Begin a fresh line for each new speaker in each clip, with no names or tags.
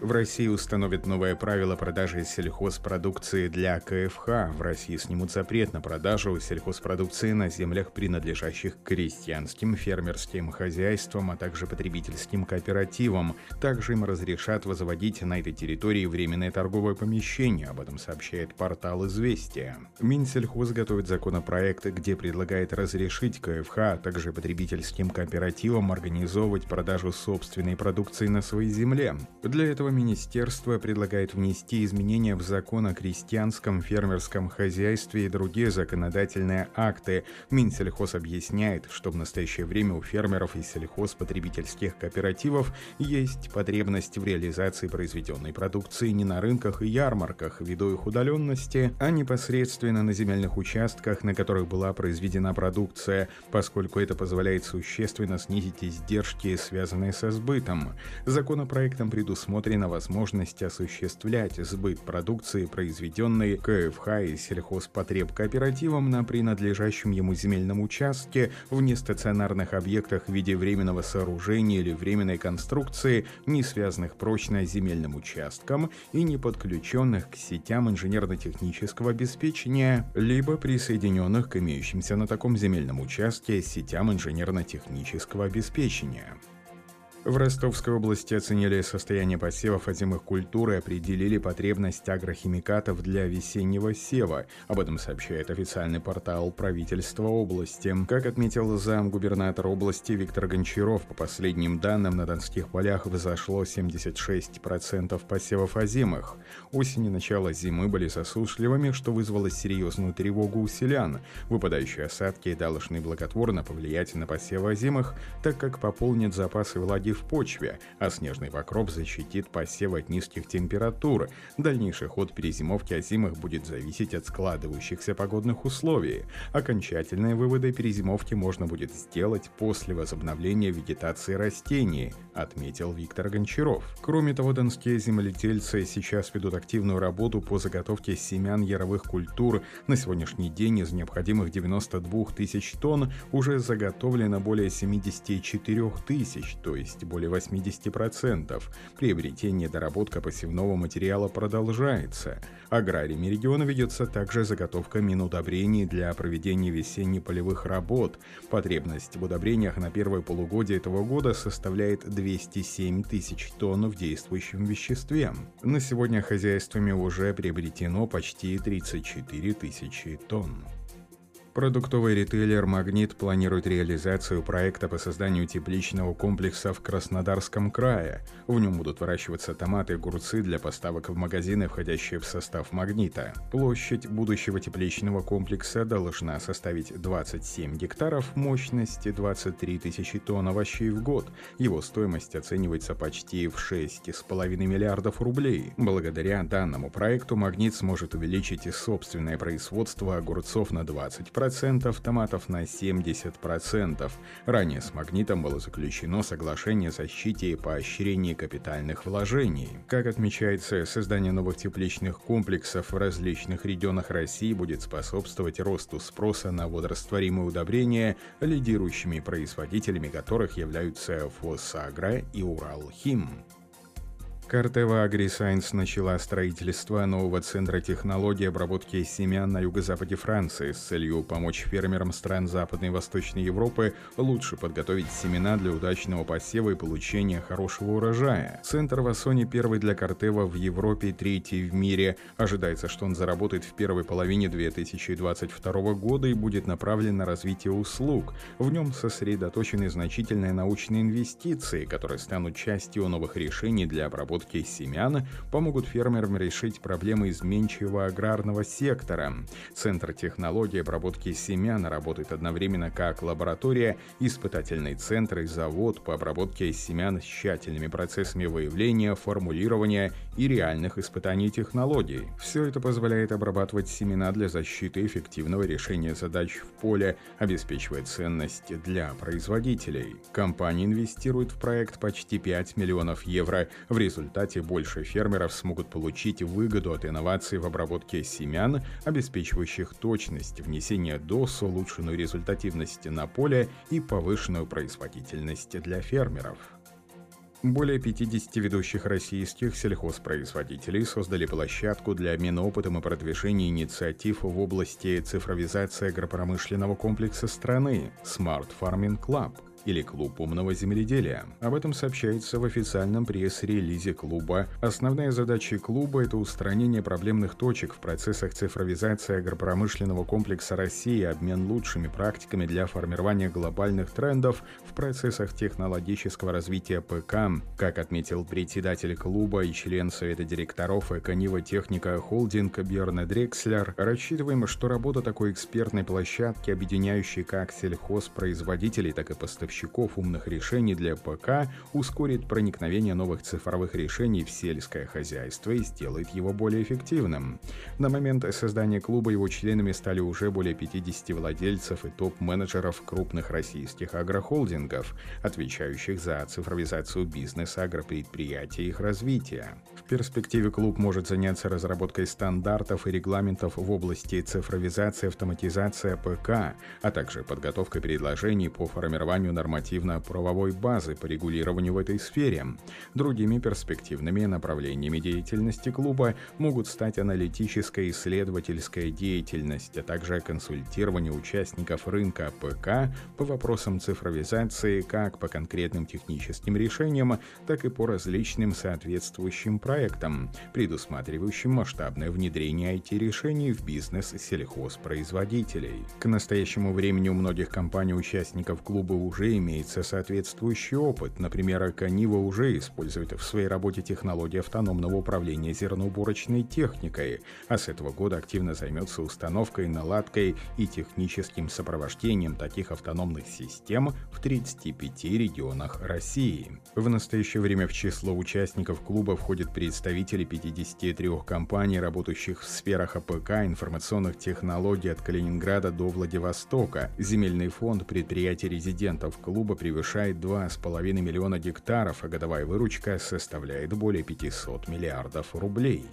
В России установят новое правило продажи сельхозпродукции для КФХ. В России снимут запрет на продажу сельхозпродукции на землях, принадлежащих крестьянским, фермерским хозяйствам, а также потребительским кооперативам. Также им разрешат возводить на этой территории временное торговое помещение. Об этом сообщает портал «Известия». Минсельхоз готовит законопроект, где предлагает разрешить КФХ, а также потребительским кооперативам организовывать продажу собственной продукции на своей земле. Для этого этого министерство предлагает внести изменения в закон о крестьянском фермерском хозяйстве и другие законодательные акты. Минсельхоз объясняет, что в настоящее время у фермеров и сельхозпотребительских кооперативов есть потребность в реализации произведенной продукции не на рынках и ярмарках ввиду их удаленности, а непосредственно на земельных участках, на которых была произведена продукция, поскольку это позволяет существенно снизить издержки, связанные со сбытом. Законопроектом предусмотрено предусмотрена возможность осуществлять сбыт продукции, произведенной КФХ и сельхозпотребкооперативом на принадлежащем ему земельном участке в нестационарных объектах в виде временного сооружения или временной конструкции, не связанных прочно с земельным участком и не подключенных к сетям инженерно-технического обеспечения, либо присоединенных к имеющимся на таком земельном участке сетям инженерно-технического обеспечения. В Ростовской области оценили состояние посевов озимых культур и определили потребность агрохимикатов для весеннего сева. Об этом сообщает официальный портал правительства области. Как отметил замгубернатор области Виктор Гончаров, по последним данным на донских полях взошло 76% посевов озимых. Осень и начало зимы были засушливыми, что вызвало серьезную тревогу у селян. Выпадающие осадки должны благотворно повлиять на посевы озимых, так как пополнят запасы влаги в почве, а снежный покров защитит посевы от низких температур. Дальнейший ход перезимовки озимых будет зависеть от складывающихся погодных условий. Окончательные выводы перезимовки можно будет сделать после возобновления вегетации растений, отметил Виктор Гончаров. Кроме того, донские земледельцы сейчас ведут активную работу по заготовке семян яровых культур. На сегодняшний день из необходимых 92 тысяч тонн уже заготовлено более 74 тысяч, то есть более 80%. Приобретение доработка посевного материала продолжается. Аграриями региона ведется также заготовка минудобрений для проведения весенне-полевых работ. Потребность в удобрениях на первое полугодие этого года составляет 207 тысяч тонн в действующем веществе. На сегодня хозяйствами уже приобретено почти 34 тысячи тонн. Продуктовый ритейлер «Магнит» планирует реализацию проекта по созданию тепличного комплекса в Краснодарском крае. В нем будут выращиваться томаты и огурцы для поставок в магазины, входящие в состав «Магнита». Площадь будущего тепличного комплекса должна составить 27 гектаров, мощности 23 тысячи тонн овощей в год. Его стоимость оценивается почти в 6,5 миллиардов рублей. Благодаря данному проекту «Магнит» сможет увеличить собственное производство огурцов на 20%, 50%, томатов на 70%. Ранее с «Магнитом» было заключено соглашение о защите и поощрении капитальных вложений. Как отмечается, создание новых тепличных комплексов в различных регионах России будет способствовать росту спроса на водорастворимые удобрения, лидирующими производителями которых являются «Фосагро» и «Уралхим». Картева AgriScience начала строительство нового центра технологии обработки семян на юго-западе Франции с целью помочь фермерам стран Западной и Восточной Европы лучше подготовить семена для удачного посева и получения хорошего урожая. Центр в Ассоне первый для Картева в Европе, третий в мире. Ожидается, что он заработает в первой половине 2022 года и будет направлен на развитие услуг. В нем сосредоточены значительные научные инвестиции, которые станут частью новых решений для обработки разработки семян помогут фермерам решить проблемы изменчивого аграрного сектора. Центр технологии обработки семян работает одновременно как лаборатория, испытательный центр и завод по обработке семян с тщательными процессами выявления, формулирования и реальных испытаний технологий. Все это позволяет обрабатывать семена для защиты эффективного решения задач в поле, обеспечивая ценность для производителей. Компания инвестирует в проект почти 5 миллионов евро. В результате результате больше фермеров смогут получить выгоду от инноваций в обработке семян, обеспечивающих точность, внесение доз, улучшенную результативность на поле и повышенную производительность для фермеров. Более 50 ведущих российских сельхозпроизводителей создали площадку для обмена опытом и продвижения инициатив в области цифровизации агропромышленного комплекса страны Smart Farming Club – или Клуб умного земледелия. Об этом сообщается в официальном пресс-релизе клуба. Основная задача клуба – это устранение проблемных точек в процессах цифровизации агропромышленного комплекса России, обмен лучшими практиками для формирования глобальных трендов в процессах технологического развития ПК. Как отметил председатель клуба и член Совета директоров Эконива Техника Холдинг Бьерна Дрекслер, рассчитываем, что работа такой экспертной площадки, объединяющей как сельхозпроизводителей, так и поставщиков поставщиков умных решений для ПК ускорит проникновение новых цифровых решений в сельское хозяйство и сделает его более эффективным. На момент создания клуба его членами стали уже более 50 владельцев и топ-менеджеров крупных российских агрохолдингов, отвечающих за цифровизацию бизнеса, агропредприятий и их развития. В перспективе клуб может заняться разработкой стандартов и регламентов в области цифровизации, автоматизации ПК, а также подготовкой предложений по формированию нормативно-правовой базы по регулированию в этой сфере. Другими перспективными направлениями деятельности клуба могут стать аналитическая и исследовательская деятельность, а также консультирование участников рынка ПК по вопросам цифровизации как по конкретным техническим решениям, так и по различным соответствующим проектам, предусматривающим масштабное внедрение IT-решений в бизнес сельхозпроизводителей. К настоящему времени у многих компаний-участников клуба уже имеется соответствующий опыт. Например, Cognitive уже использует в своей работе технологии автономного управления зерноуборочной техникой, а с этого года активно займется установкой, наладкой и техническим сопровождением таких автономных систем в 35 регионах России. В настоящее время в число участников клуба входят представители 53 компаний, работающих в сферах АПК, информационных технологий от Калининграда до Владивостока, земельный фонд предприятий резидентов клуба превышает 2,5 миллиона гектаров, а годовая выручка составляет более 500 миллиардов рублей.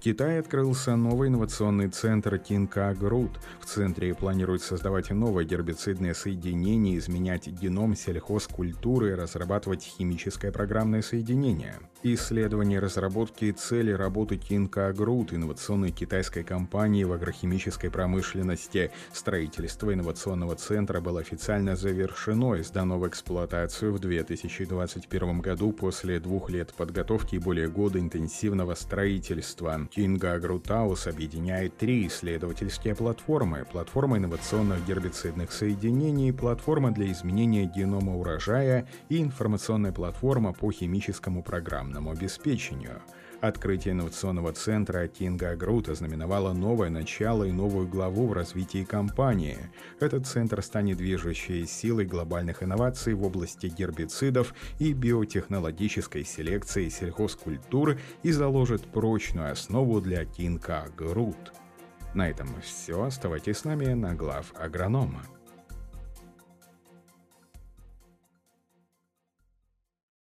Китае открылся новый инновационный центр Кинка Грут. В центре планируют создавать новое гербицидное соединение, изменять геном сельхозкультуры и разрабатывать химическое программное соединение. Исследование разработки и цели работы Кинка Грут, инновационной китайской компании в агрохимической промышленности. Строительство инновационного центра было официально завершено и сдано в эксплуатацию в 2021 году после двух лет подготовки и более года интенсивного строительства. Кинга Агрутаус объединяет три исследовательские платформы. Платформа инновационных гербицидных соединений, платформа для изменения генома урожая и информационная платформа по химическому программному обеспечению. Открытие инновационного центра Кинга Грут ознаменовало новое начало и новую главу в развитии компании. Этот центр станет движущей силой глобальных инноваций в области гербицидов и биотехнологической селекции сельхозкультур и заложит прочную основу для Кинга Грут. На этом все. Оставайтесь с нами на глав агронома.